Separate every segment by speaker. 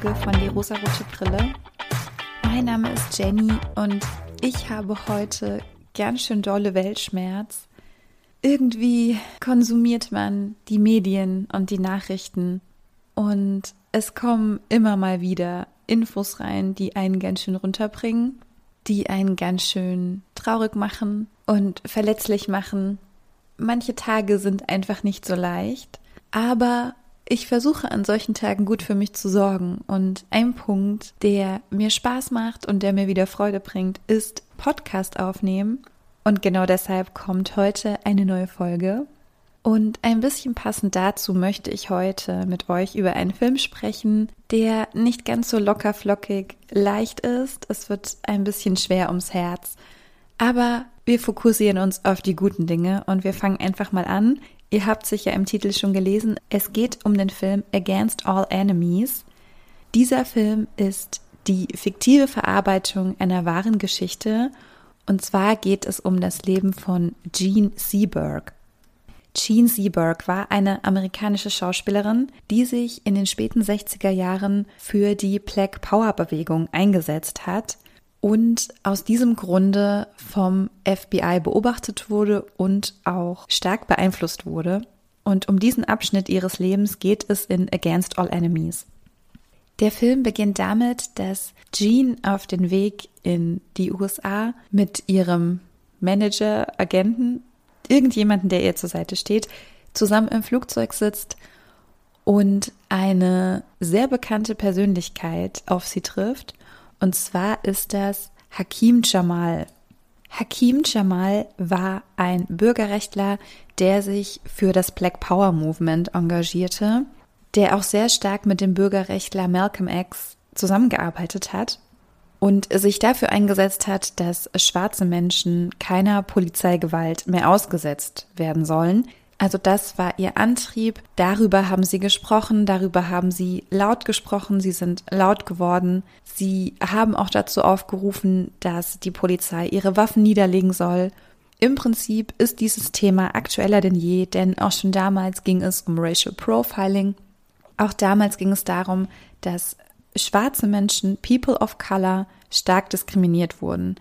Speaker 1: Folge von Die rosarote Brille. Mein Name ist Jenny und ich habe heute ganz schön dolle Weltschmerz. Irgendwie konsumiert man die Medien und die Nachrichten und es kommen immer mal wieder Infos rein, die einen ganz schön runterbringen, die einen ganz schön traurig machen und verletzlich machen. Manche Tage sind einfach nicht so leicht, aber ich versuche an solchen Tagen gut für mich zu sorgen. Und ein Punkt, der mir Spaß macht und der mir wieder Freude bringt, ist Podcast aufnehmen. Und genau deshalb kommt heute eine neue Folge. Und ein bisschen passend dazu möchte ich heute mit euch über einen Film sprechen, der nicht ganz so locker flockig leicht ist. Es wird ein bisschen schwer ums Herz. Aber wir fokussieren uns auf die guten Dinge und wir fangen einfach mal an. Ihr habt sicher im Titel schon gelesen, es geht um den Film Against All Enemies. Dieser Film ist die fiktive Verarbeitung einer wahren Geschichte und zwar geht es um das Leben von Jean Seberg. Jean Seberg war eine amerikanische Schauspielerin, die sich in den späten 60er Jahren für die Black Power Bewegung eingesetzt hat und aus diesem Grunde vom FBI beobachtet wurde und auch stark beeinflusst wurde. Und um diesen Abschnitt ihres Lebens geht es in Against All Enemies. Der Film beginnt damit, dass Jean auf den Weg in die USA mit ihrem Manager, Agenten, irgendjemanden, der ihr zur Seite steht, zusammen im Flugzeug sitzt und eine sehr bekannte Persönlichkeit auf sie trifft und zwar ist das Hakim Jamal. Hakim Jamal war ein Bürgerrechtler, der sich für das Black Power Movement engagierte, der auch sehr stark mit dem Bürgerrechtler Malcolm X zusammengearbeitet hat und sich dafür eingesetzt hat, dass schwarze Menschen keiner Polizeigewalt mehr ausgesetzt werden sollen, also das war ihr Antrieb. Darüber haben sie gesprochen, darüber haben sie laut gesprochen, sie sind laut geworden. Sie haben auch dazu aufgerufen, dass die Polizei ihre Waffen niederlegen soll. Im Prinzip ist dieses Thema aktueller denn je, denn auch schon damals ging es um Racial Profiling. Auch damals ging es darum, dass schwarze Menschen, People of Color, stark diskriminiert wurden.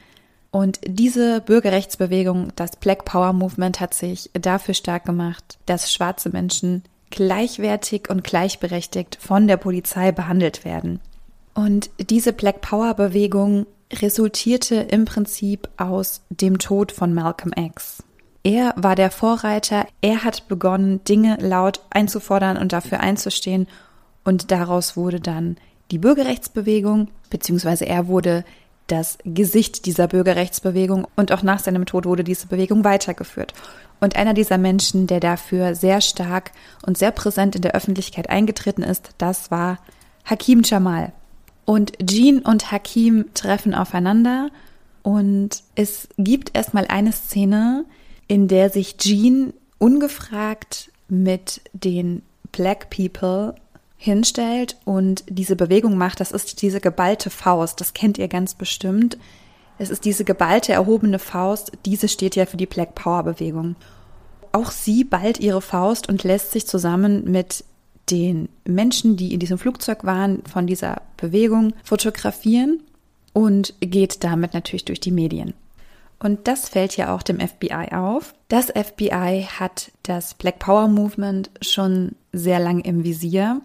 Speaker 1: Und diese Bürgerrechtsbewegung, das Black Power Movement, hat sich dafür stark gemacht, dass schwarze Menschen gleichwertig und gleichberechtigt von der Polizei behandelt werden. Und diese Black Power Bewegung resultierte im Prinzip aus dem Tod von Malcolm X. Er war der Vorreiter, er hat begonnen, Dinge laut einzufordern und dafür einzustehen und daraus wurde dann die Bürgerrechtsbewegung, beziehungsweise er wurde das Gesicht dieser Bürgerrechtsbewegung und auch nach seinem Tod wurde diese Bewegung weitergeführt. Und einer dieser Menschen, der dafür sehr stark und sehr präsent in der Öffentlichkeit eingetreten ist, das war Hakim Jamal. Und Jean und Hakim treffen aufeinander und es gibt erstmal eine Szene, in der sich Jean ungefragt mit den Black People hinstellt und diese Bewegung macht, das ist diese geballte Faust, das kennt ihr ganz bestimmt. Es ist diese geballte, erhobene Faust, diese steht ja für die Black Power Bewegung. Auch sie ballt ihre Faust und lässt sich zusammen mit den Menschen, die in diesem Flugzeug waren, von dieser Bewegung fotografieren und geht damit natürlich durch die Medien. Und das fällt ja auch dem FBI auf. Das FBI hat das Black Power Movement schon sehr lang im Visier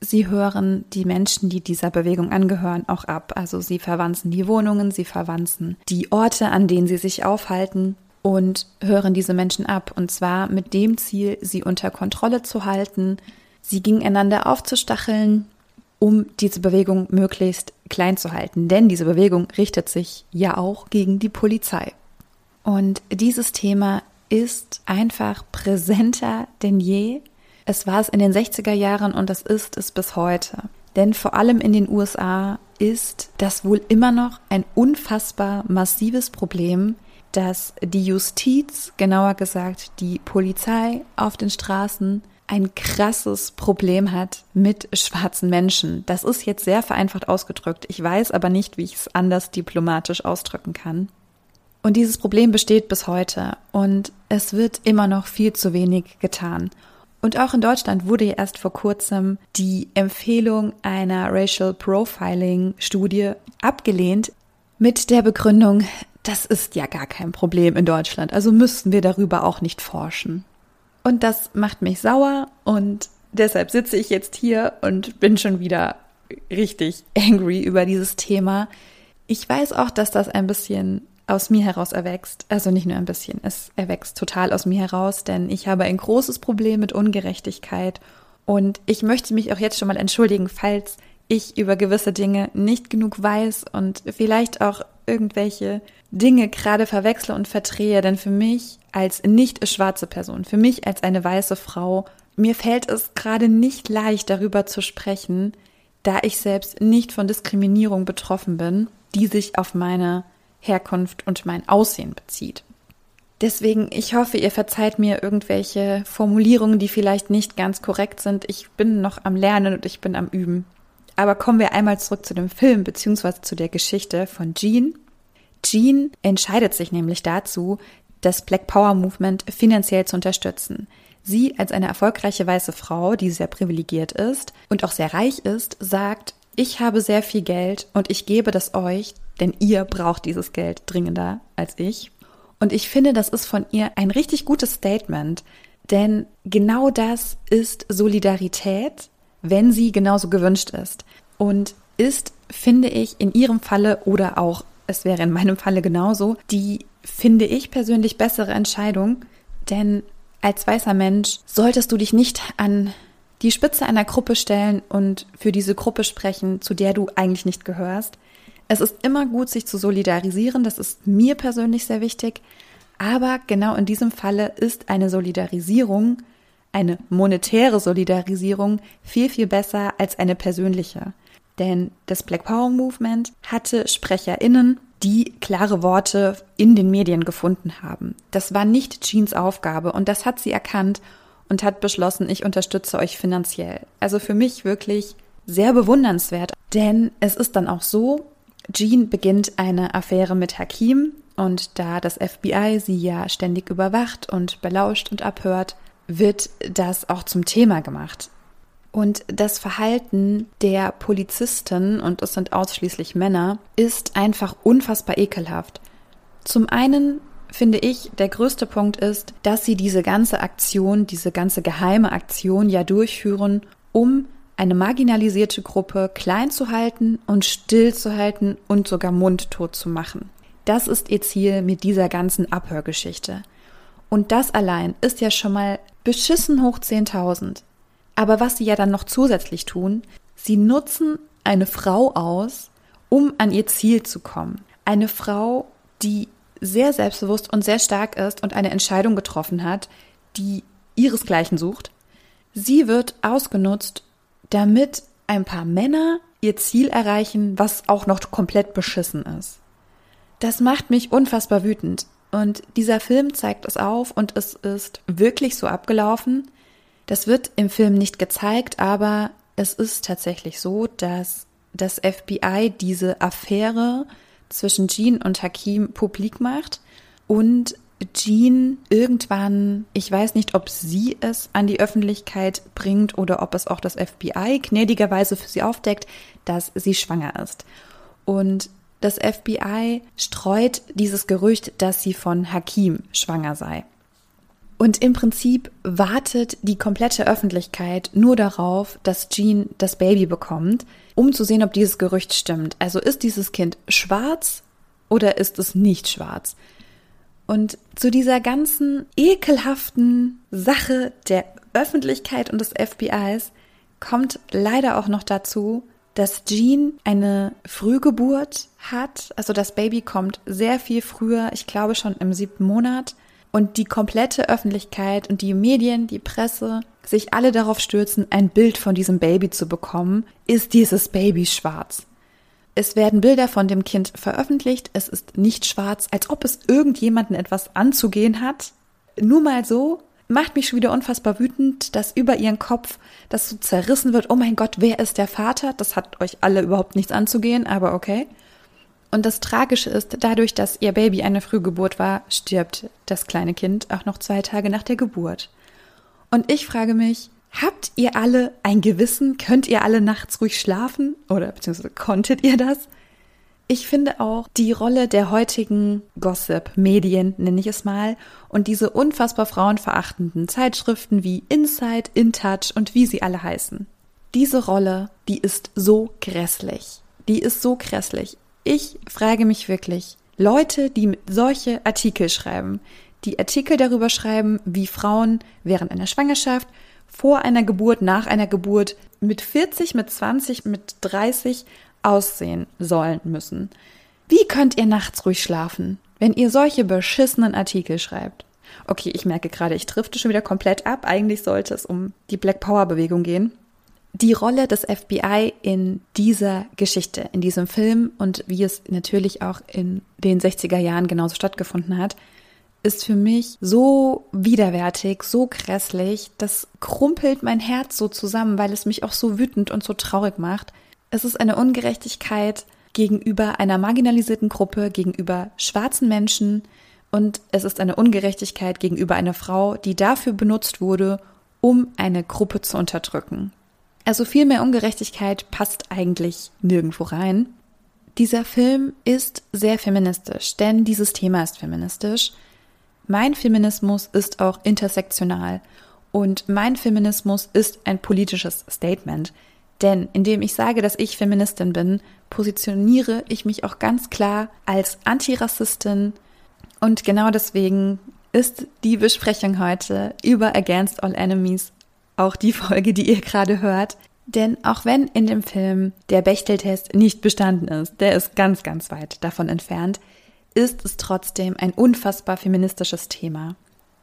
Speaker 1: sie hören die Menschen, die dieser Bewegung angehören, auch ab. Also sie verwanzen die Wohnungen, sie verwanzen die Orte, an denen sie sich aufhalten und hören diese Menschen ab. Und zwar mit dem Ziel, sie unter Kontrolle zu halten, sie gegeneinander aufzustacheln, um diese Bewegung möglichst klein zu halten. Denn diese Bewegung richtet sich ja auch gegen die Polizei. Und dieses Thema ist einfach präsenter denn je es war es in den 60er Jahren und das ist es bis heute. Denn vor allem in den USA ist das wohl immer noch ein unfassbar massives Problem, dass die Justiz, genauer gesagt die Polizei auf den Straßen, ein krasses Problem hat mit schwarzen Menschen. Das ist jetzt sehr vereinfacht ausgedrückt. Ich weiß aber nicht, wie ich es anders diplomatisch ausdrücken kann. Und dieses Problem besteht bis heute und es wird immer noch viel zu wenig getan. Und auch in Deutschland wurde ja erst vor kurzem die Empfehlung einer Racial Profiling Studie abgelehnt mit der Begründung, das ist ja gar kein Problem in Deutschland, also müssten wir darüber auch nicht forschen. Und das macht mich sauer und deshalb sitze ich jetzt hier und bin schon wieder richtig angry über dieses Thema. Ich weiß auch, dass das ein bisschen aus mir heraus erwächst. Also nicht nur ein bisschen, es erwächst total aus mir heraus, denn ich habe ein großes Problem mit Ungerechtigkeit und ich möchte mich auch jetzt schon mal entschuldigen, falls ich über gewisse Dinge nicht genug weiß und vielleicht auch irgendwelche Dinge gerade verwechsle und verdrehe, denn für mich als nicht schwarze Person, für mich als eine weiße Frau, mir fällt es gerade nicht leicht darüber zu sprechen, da ich selbst nicht von Diskriminierung betroffen bin, die sich auf meine Herkunft und mein Aussehen bezieht. Deswegen, ich hoffe, ihr verzeiht mir irgendwelche Formulierungen, die vielleicht nicht ganz korrekt sind. Ich bin noch am Lernen und ich bin am Üben. Aber kommen wir einmal zurück zu dem Film bzw. zu der Geschichte von Jean. Jean entscheidet sich nämlich dazu, das Black Power Movement finanziell zu unterstützen. Sie als eine erfolgreiche weiße Frau, die sehr privilegiert ist und auch sehr reich ist, sagt, ich habe sehr viel Geld und ich gebe das euch, denn ihr braucht dieses Geld dringender als ich. Und ich finde, das ist von ihr ein richtig gutes Statement, denn genau das ist Solidarität, wenn sie genauso gewünscht ist. Und ist, finde ich, in ihrem Falle oder auch, es wäre in meinem Falle genauso, die, finde ich persönlich, bessere Entscheidung, denn als weißer Mensch solltest du dich nicht an die Spitze einer Gruppe stellen und für diese Gruppe sprechen, zu der du eigentlich nicht gehörst. Es ist immer gut, sich zu solidarisieren, das ist mir persönlich sehr wichtig, aber genau in diesem Falle ist eine Solidarisierung, eine monetäre Solidarisierung viel, viel besser als eine persönliche. Denn das Black Power Movement hatte SprecherInnen, die klare Worte in den Medien gefunden haben. Das war nicht Jeans Aufgabe und das hat sie erkannt und hat beschlossen, ich unterstütze euch finanziell. Also für mich wirklich sehr bewundernswert, denn es ist dann auch so, Jean beginnt eine Affäre mit Hakim und da das FBI sie ja ständig überwacht und belauscht und abhört, wird das auch zum Thema gemacht. Und das Verhalten der Polizisten, und es sind ausschließlich Männer, ist einfach unfassbar ekelhaft. Zum einen finde ich, der größte Punkt ist, dass sie diese ganze Aktion, diese ganze geheime Aktion ja durchführen, um eine marginalisierte Gruppe klein zu halten und still zu halten und sogar mundtot zu machen. Das ist ihr Ziel mit dieser ganzen Abhörgeschichte. Und das allein ist ja schon mal beschissen hoch 10.000. Aber was sie ja dann noch zusätzlich tun, sie nutzen eine Frau aus, um an ihr Ziel zu kommen. Eine Frau, die sehr selbstbewusst und sehr stark ist und eine Entscheidung getroffen hat, die ihresgleichen sucht. Sie wird ausgenutzt, damit ein paar Männer ihr Ziel erreichen, was auch noch komplett beschissen ist. Das macht mich unfassbar wütend. Und dieser Film zeigt es auf und es ist wirklich so abgelaufen. Das wird im Film nicht gezeigt, aber es ist tatsächlich so, dass das FBI diese Affäre zwischen Jean und Hakim publik macht und Jean irgendwann, ich weiß nicht, ob sie es an die Öffentlichkeit bringt oder ob es auch das FBI gnädigerweise für sie aufdeckt, dass sie schwanger ist. Und das FBI streut dieses Gerücht, dass sie von Hakim schwanger sei. Und im Prinzip wartet die komplette Öffentlichkeit nur darauf, dass Jean das Baby bekommt, um zu sehen, ob dieses Gerücht stimmt. Also ist dieses Kind schwarz oder ist es nicht schwarz? Und zu dieser ganzen ekelhaften Sache der Öffentlichkeit und des FBIs kommt leider auch noch dazu, dass Jean eine Frühgeburt hat. Also das Baby kommt sehr viel früher, ich glaube schon im siebten Monat und die komplette Öffentlichkeit und die Medien, die Presse sich alle darauf stürzen, ein Bild von diesem Baby zu bekommen, ist dieses Baby schwarz. Es werden Bilder von dem Kind veröffentlicht, es ist nicht schwarz, als ob es irgendjemanden etwas anzugehen hat. Nur mal so, macht mich schon wieder unfassbar wütend, dass über ihren Kopf das so zerrissen wird. Oh mein Gott, wer ist der Vater? Das hat euch alle überhaupt nichts anzugehen, aber okay. Und das Tragische ist, dadurch, dass ihr Baby eine Frühgeburt war, stirbt das kleine Kind auch noch zwei Tage nach der Geburt. Und ich frage mich, habt ihr alle ein Gewissen? Könnt ihr alle nachts ruhig schlafen? Oder beziehungsweise konntet ihr das? Ich finde auch die Rolle der heutigen Gossip-Medien, nenne ich es mal, und diese unfassbar frauenverachtenden Zeitschriften wie Inside, InTouch und wie sie alle heißen. Diese Rolle, die ist so grässlich. Die ist so grässlich. Ich frage mich wirklich, Leute, die solche Artikel schreiben, die Artikel darüber schreiben, wie Frauen während einer Schwangerschaft, vor einer Geburt, nach einer Geburt, mit 40, mit 20, mit 30 aussehen sollen müssen. Wie könnt ihr nachts ruhig schlafen, wenn ihr solche beschissenen Artikel schreibt? Okay, ich merke gerade, ich drifte schon wieder komplett ab. Eigentlich sollte es um die Black Power Bewegung gehen. Die Rolle des FBI in dieser Geschichte, in diesem Film und wie es natürlich auch in den 60er Jahren genauso stattgefunden hat, ist für mich so widerwärtig, so grässlich, das krumpelt mein Herz so zusammen, weil es mich auch so wütend und so traurig macht. Es ist eine Ungerechtigkeit gegenüber einer marginalisierten Gruppe, gegenüber schwarzen Menschen und es ist eine Ungerechtigkeit gegenüber einer Frau, die dafür benutzt wurde, um eine Gruppe zu unterdrücken. Also viel mehr Ungerechtigkeit passt eigentlich nirgendwo rein. Dieser Film ist sehr feministisch, denn dieses Thema ist feministisch. Mein Feminismus ist auch intersektional und mein Feminismus ist ein politisches Statement. Denn indem ich sage, dass ich Feministin bin, positioniere ich mich auch ganz klar als Antirassistin. Und genau deswegen ist die Besprechung heute über Against All Enemies auch die Folge, die ihr gerade hört. Denn auch wenn in dem Film der Bechteltest nicht bestanden ist, der ist ganz, ganz weit davon entfernt, ist es trotzdem ein unfassbar feministisches Thema.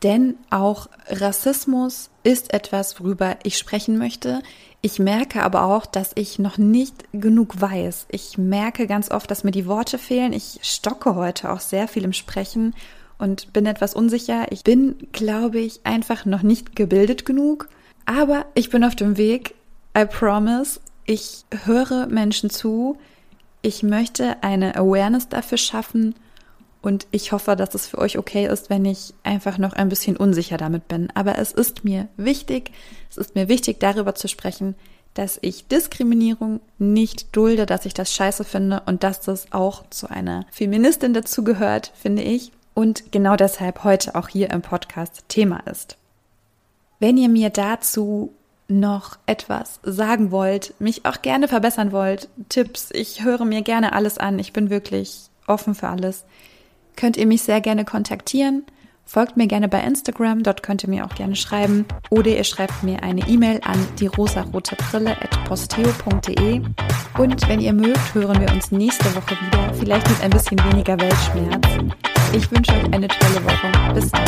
Speaker 1: Denn auch Rassismus ist etwas, worüber ich sprechen möchte. Ich merke aber auch, dass ich noch nicht genug weiß. Ich merke ganz oft, dass mir die Worte fehlen. Ich stocke heute auch sehr viel im Sprechen und bin etwas unsicher. Ich bin, glaube ich, einfach noch nicht gebildet genug. Aber ich bin auf dem Weg. I promise. Ich höre Menschen zu. Ich möchte eine Awareness dafür schaffen und ich hoffe, dass es für euch okay ist, wenn ich einfach noch ein bisschen unsicher damit bin. Aber es ist mir wichtig, es ist mir wichtig, darüber zu sprechen, dass ich Diskriminierung nicht dulde, dass ich das scheiße finde und dass das auch zu einer Feministin dazugehört, finde ich. Und genau deshalb heute auch hier im Podcast Thema ist. Wenn ihr mir dazu noch etwas sagen wollt, mich auch gerne verbessern wollt, Tipps, ich höre mir gerne alles an, ich bin wirklich offen für alles könnt ihr mich sehr gerne kontaktieren. Folgt mir gerne bei Instagram, dort könnt ihr mir auch gerne schreiben. Oder ihr schreibt mir eine E-Mail an die rosarotebrille.posteo.de. Und wenn ihr mögt, hören wir uns nächste Woche wieder, vielleicht mit ein bisschen weniger Weltschmerz. Ich wünsche euch eine tolle Woche. Bis dann.